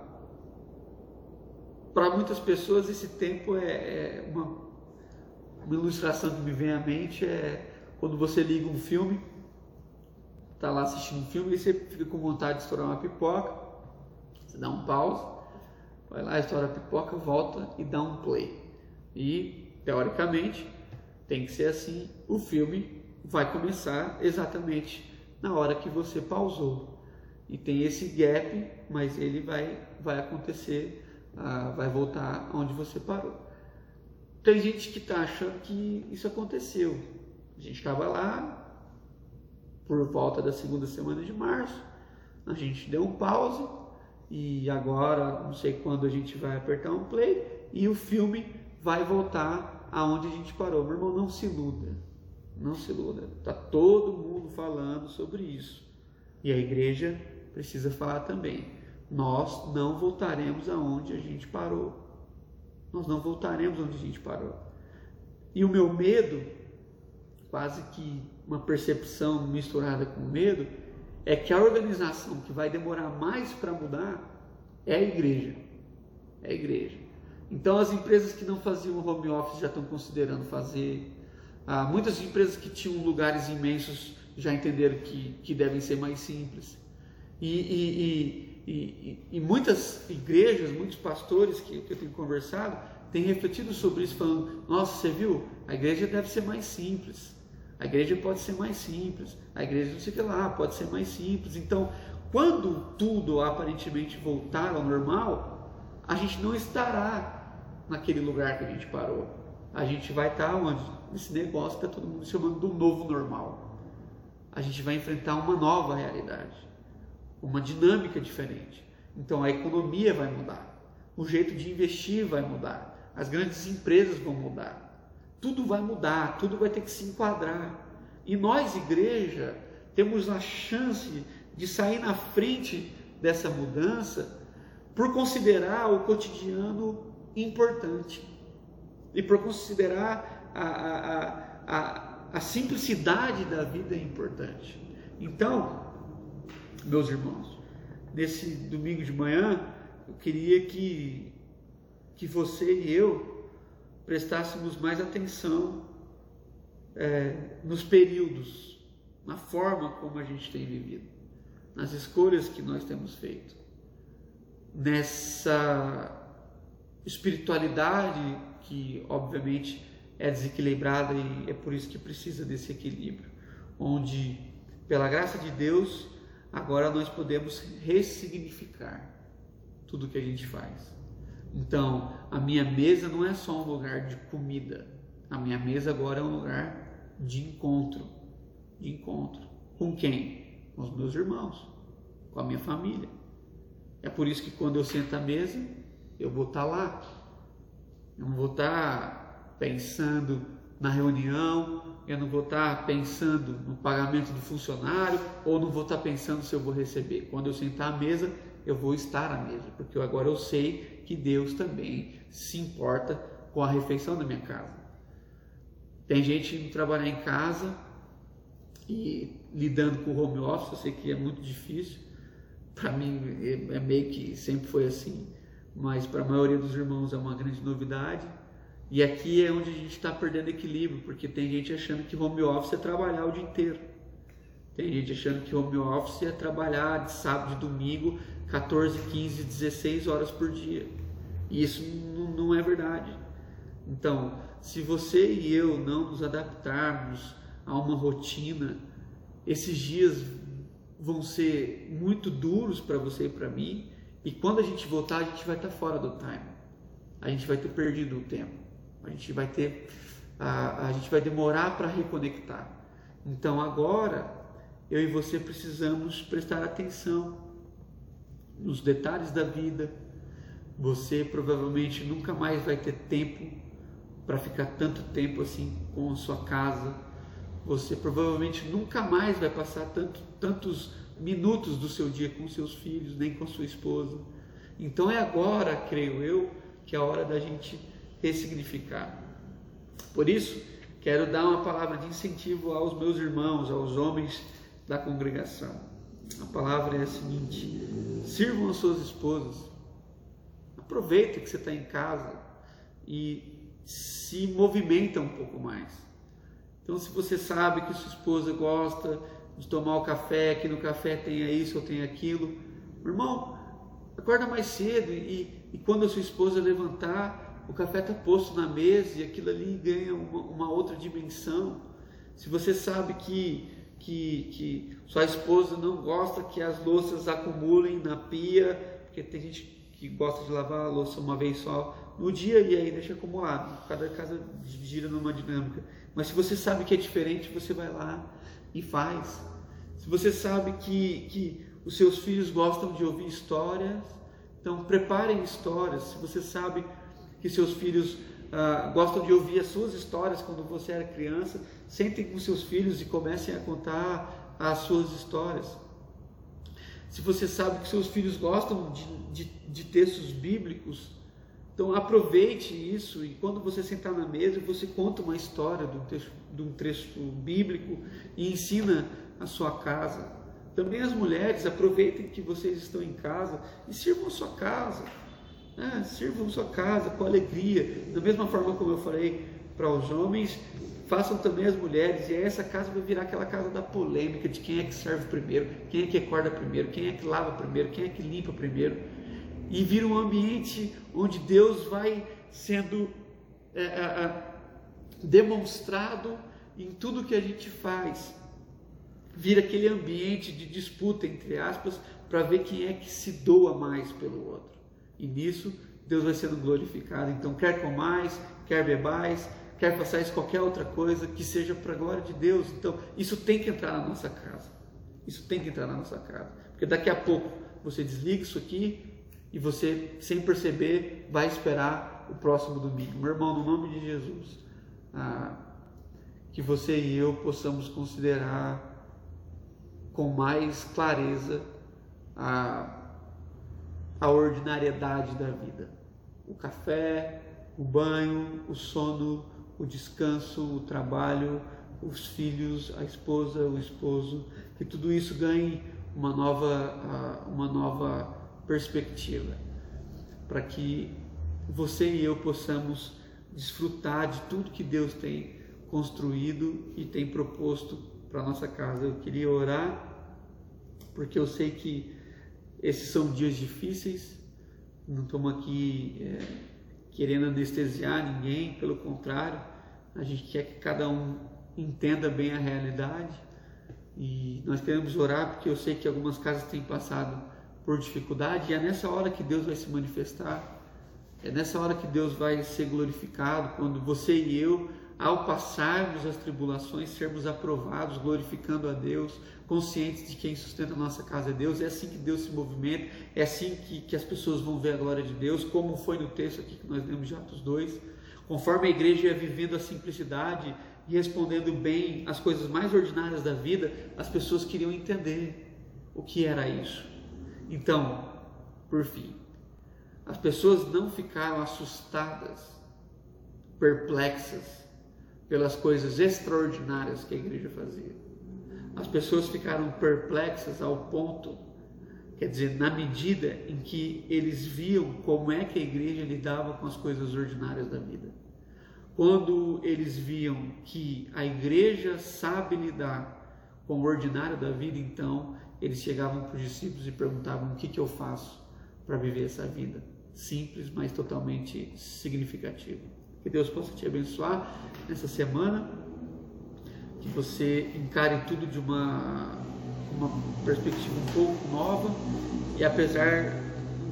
para muitas pessoas esse tempo é, é uma, uma, ilustração que me vem à mente é quando você liga um filme, está lá assistindo um filme e você fica com vontade de estourar uma pipoca, você dá um pause, vai lá, estoura a pipoca, volta e dá um play. E, teoricamente, tem que ser assim, o filme vai começar exatamente na hora que você pausou. E tem esse gap, mas ele vai, vai acontecer, ah, vai voltar onde você parou. Tem gente que está achando que isso aconteceu. A gente estava lá por volta da segunda semana de março, a gente deu um pause e agora não sei quando a gente vai apertar um play e o filme vai voltar aonde a gente parou. Meu irmão, não se iluda. Não se iluda. Está todo mundo falando sobre isso. E a igreja precisa falar também. Nós não voltaremos aonde a gente parou. Nós não voltaremos onde a gente parou. E o meu medo, quase que uma percepção misturada com medo, é que a organização que vai demorar mais para mudar é a igreja. É a igreja. Então as empresas que não faziam home office já estão considerando fazer. Ah, muitas empresas que tinham lugares imensos já entenderam que, que devem ser mais simples. E, e, e, e muitas igrejas, muitos pastores que, que eu tenho conversado, têm refletido sobre isso, falando: nossa, você viu? A igreja deve ser mais simples. A igreja pode ser mais simples. A igreja não sei o que lá, pode ser mais simples. Então, quando tudo aparentemente voltar ao normal, a gente não estará naquele lugar que a gente parou a gente vai estar onde? Nesse negócio que está todo mundo chamando do novo normal. A gente vai enfrentar uma nova realidade, uma dinâmica diferente. Então a economia vai mudar, o jeito de investir vai mudar, as grandes empresas vão mudar, tudo vai mudar, tudo vai ter que se enquadrar. E nós, igreja, temos a chance de sair na frente dessa mudança por considerar o cotidiano importante e por considerar a, a, a, a simplicidade da vida importante. Então, meus irmãos, nesse domingo de manhã, eu queria que, que você e eu prestássemos mais atenção é, nos períodos, na forma como a gente tem vivido, nas escolhas que nós temos feito, nessa espiritualidade que obviamente é desequilibrada e é por isso que precisa desse equilíbrio, onde pela graça de Deus agora nós podemos ressignificar tudo que a gente faz. Então, a minha mesa não é só um lugar de comida. A minha mesa agora é um lugar de encontro. De encontro. Com quem? Com os meus irmãos, com a minha família. É por isso que quando eu sento à mesa, eu vou estar lá eu não vou estar pensando na reunião, eu não vou estar pensando no pagamento do funcionário, ou não vou estar pensando se eu vou receber. Quando eu sentar à mesa, eu vou estar à mesa, porque agora eu sei que Deus também se importa com a refeição da minha casa. Tem gente indo trabalhar em casa e lidando com o home office, eu sei que é muito difícil. Para mim é, é meio que sempre foi assim mas para a maioria dos irmãos é uma grande novidade. E aqui é onde a gente está perdendo equilíbrio, porque tem gente achando que home office é trabalhar o dia inteiro. Tem gente achando que home office é trabalhar de sábado e domingo 14, 15, 16 horas por dia. E isso não é verdade. Então, se você e eu não nos adaptarmos a uma rotina, esses dias vão ser muito duros para você e para mim, e quando a gente voltar, a gente vai estar fora do time. A gente vai ter perdido o tempo. A gente vai ter, a, a gente vai demorar para reconectar. Então agora eu e você precisamos prestar atenção nos detalhes da vida. Você provavelmente nunca mais vai ter tempo para ficar tanto tempo assim com a sua casa. Você provavelmente nunca mais vai passar tanto, tantos minutos do seu dia com seus filhos, nem com sua esposa. Então é agora, creio eu, que é a hora da gente ressignificar. Por isso, quero dar uma palavra de incentivo aos meus irmãos, aos homens da congregação. a palavra é a seguinte: sirvam as suas esposas. Aproveita que você está em casa e se movimenta um pouco mais. Então, se você sabe que sua esposa gosta de tomar o café, que no café tenha isso ou tem aquilo, irmão, acorda mais cedo e, e quando a sua esposa levantar, o café está posto na mesa e aquilo ali ganha uma, uma outra dimensão. Se você sabe que que, que sua esposa não gosta que as louças acumulem na pia, porque tem gente que gosta de lavar a louça uma vez só no dia e aí deixa acumulado. Cada casa gira numa dinâmica. Mas se você sabe que é diferente, você vai lá e faz. Se você sabe que, que os seus filhos gostam de ouvir histórias, então preparem histórias. Se você sabe que seus filhos ah, gostam de ouvir as suas histórias quando você era criança, sentem com seus filhos e comecem a contar as suas histórias. Se você sabe que seus filhos gostam de, de, de textos bíblicos, então aproveite isso e quando você sentar na mesa, você conta uma história de um texto, de um texto bíblico e ensina a sua casa. Também as mulheres aproveitem que vocês estão em casa e sirvam a sua casa. Né? Sirvam sua casa com alegria. Da mesma forma como eu falei para os homens, façam também as mulheres. E aí essa casa vai virar aquela casa da polêmica de quem é que serve primeiro, quem é que acorda primeiro, quem é que lava primeiro, quem é que limpa primeiro. E vira um ambiente onde Deus vai sendo é, é, é demonstrado em tudo que a gente faz. Vira aquele ambiente de disputa, entre aspas, para ver quem é que se doa mais pelo outro. E nisso Deus vai sendo glorificado. Então, quer comais, quer bebais, quer façais qualquer outra coisa que seja para a glória de Deus. Então, isso tem que entrar na nossa casa. Isso tem que entrar na nossa casa. Porque daqui a pouco você desliga isso aqui e você, sem perceber, vai esperar o próximo domingo. Meu irmão, no nome de Jesus, ah, que você e eu possamos considerar com mais clareza a a ordinariedade da vida. O café, o banho, o sono, o descanso, o trabalho, os filhos, a esposa, o esposo, que tudo isso ganhe uma nova, uma nova perspectiva, para que você e eu possamos desfrutar de tudo que Deus tem construído e tem proposto para nossa casa. Eu queria orar, porque eu sei que esses são dias difíceis, não estamos aqui é, querendo anestesiar ninguém, pelo contrário, a gente quer que cada um entenda bem a realidade. E nós queremos orar porque eu sei que algumas casas têm passado por dificuldade e é nessa hora que Deus vai se manifestar, é nessa hora que Deus vai ser glorificado, quando você e eu ao passarmos as tribulações, sermos aprovados, glorificando a Deus, conscientes de quem sustenta a nossa casa é Deus. É assim que Deus se movimenta, é assim que, que as pessoas vão ver a glória de Deus, como foi no texto aqui que nós lemos de Atos 2. Conforme a igreja ia vivendo a simplicidade e respondendo bem as coisas mais ordinárias da vida, as pessoas queriam entender o que era isso. Então, por fim, as pessoas não ficaram assustadas, perplexas, pelas coisas extraordinárias que a igreja fazia. As pessoas ficaram perplexas ao ponto, quer dizer, na medida em que eles viam como é que a igreja lidava com as coisas ordinárias da vida. Quando eles viam que a igreja sabe lidar com o ordinário da vida, então eles chegavam para os discípulos e perguntavam: o que, que eu faço para viver essa vida? Simples, mas totalmente significativa. Que Deus possa te abençoar nessa semana, que você encare tudo de uma, uma perspectiva um pouco nova e apesar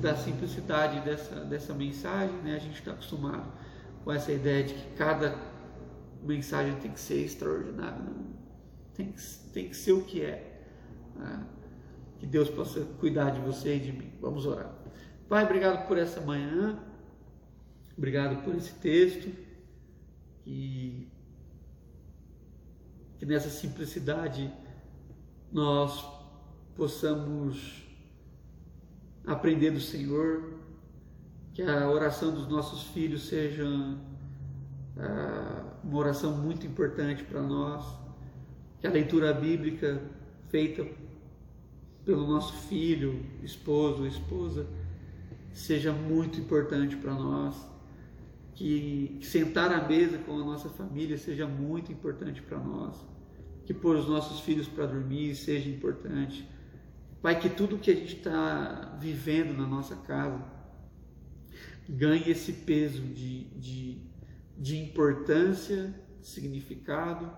da simplicidade dessa, dessa mensagem, né, a gente está acostumado com essa ideia de que cada mensagem tem que ser extraordinária, não, tem, que, tem que ser o que é. Né? Que Deus possa cuidar de você e de mim. Vamos orar. Pai, obrigado por essa manhã. Obrigado por esse texto e que nessa simplicidade nós possamos aprender do Senhor, que a oração dos nossos filhos seja ah, uma oração muito importante para nós, que a leitura bíblica feita pelo nosso filho, esposo, esposa, seja muito importante para nós. Que, sentar à mesa com a nossa família seja muito importante para nós. Que pôr os nossos filhos para dormir seja importante. Pai, que tudo que a gente está vivendo na nossa casa ganhe esse peso de, de, de importância, significado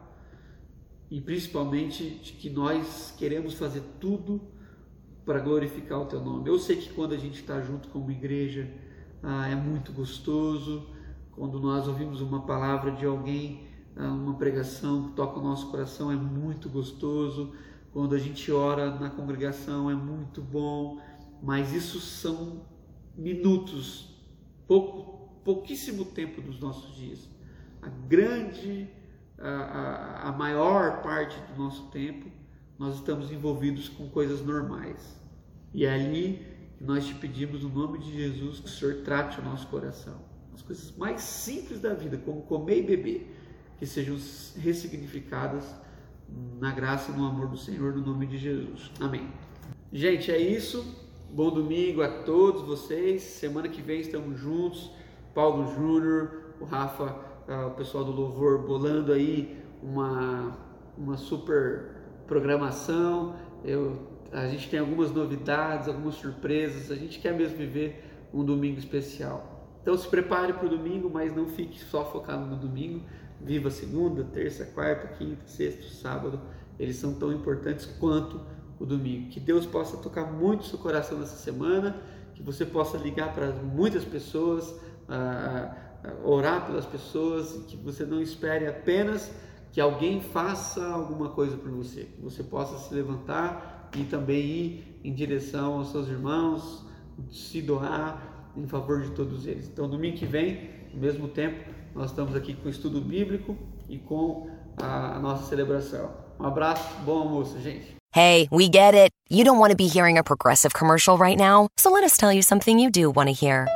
e principalmente de que nós queremos fazer tudo para glorificar o teu nome. Eu sei que quando a gente está junto como igreja ah, é muito gostoso, quando nós ouvimos uma palavra de alguém, ah, uma pregação que toca o nosso coração é muito gostoso, quando a gente ora na congregação é muito bom, mas isso são minutos, pouco, pouquíssimo tempo dos nossos dias. A grande a, a, maior parte do nosso tempo, nós estamos envolvidos com coisas normais. E é ali nós te pedimos, no nome de Jesus, que o Senhor trate o nosso coração. As coisas mais simples da vida, como comer e beber, que sejam ressignificadas na graça e no amor do Senhor, no nome de Jesus. Amém. Gente, é isso. Bom domingo a todos vocês. Semana que vem estamos juntos. Paulo Júnior, o Rafa Tá, o pessoal do Louvor bolando aí uma, uma super programação. Eu, a gente tem algumas novidades, algumas surpresas. A gente quer mesmo viver um domingo especial. Então se prepare para o domingo, mas não fique só focado no domingo. Viva segunda, terça, quarta, quinta, sexta, sábado. Eles são tão importantes quanto o domingo. Que Deus possa tocar muito seu coração nessa semana, que você possa ligar para muitas pessoas. Orar pelas pessoas que você não espere apenas que alguém faça alguma coisa por você, que você possa se levantar e também ir em direção aos seus irmãos, se doar em favor de todos eles. Então, domingo que vem, mesmo tempo, nós estamos aqui com o estudo bíblico e com a nossa celebração. Um abraço, bom almoço, gente. Hey, we get it. You don't want to be hearing a progressive commercial right now, so let us tell you something you do want to hear.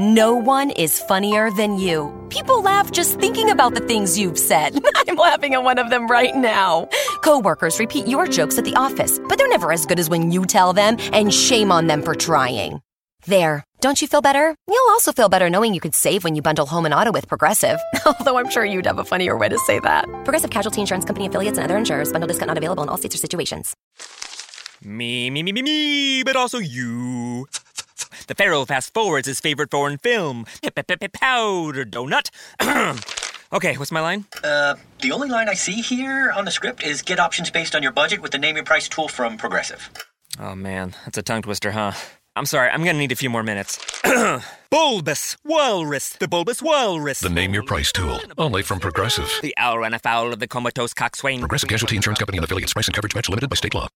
No one is funnier than you. People laugh just thinking about the things you've said. I'm laughing at one of them right now. Coworkers repeat your jokes at the office, but they're never as good as when you tell them, and shame on them for trying. There. Don't you feel better? You'll also feel better knowing you could save when you bundle home and auto with Progressive. Although I'm sure you'd have a funnier way to say that. Progressive Casualty Insurance Company affiliates and other insurers. Bundle discount not available in all states or situations. Me, me, me, me, me, but also you. The Pharaoh fast forwards his favorite foreign film, Powder Donut. okay, what's my line? Uh, the only line I see here on the script is get options based on your budget with the name your price tool from Progressive. Oh man, that's a tongue twister, huh? I'm sorry, I'm gonna need a few more minutes. bulbous Walrus, the Bulbous Walrus. The name your price tool, only from Progressive. The owl ran afoul of the comatose coxswain. Progressive Casualty Insurance Company and affiliates. Price and coverage match limited by state law.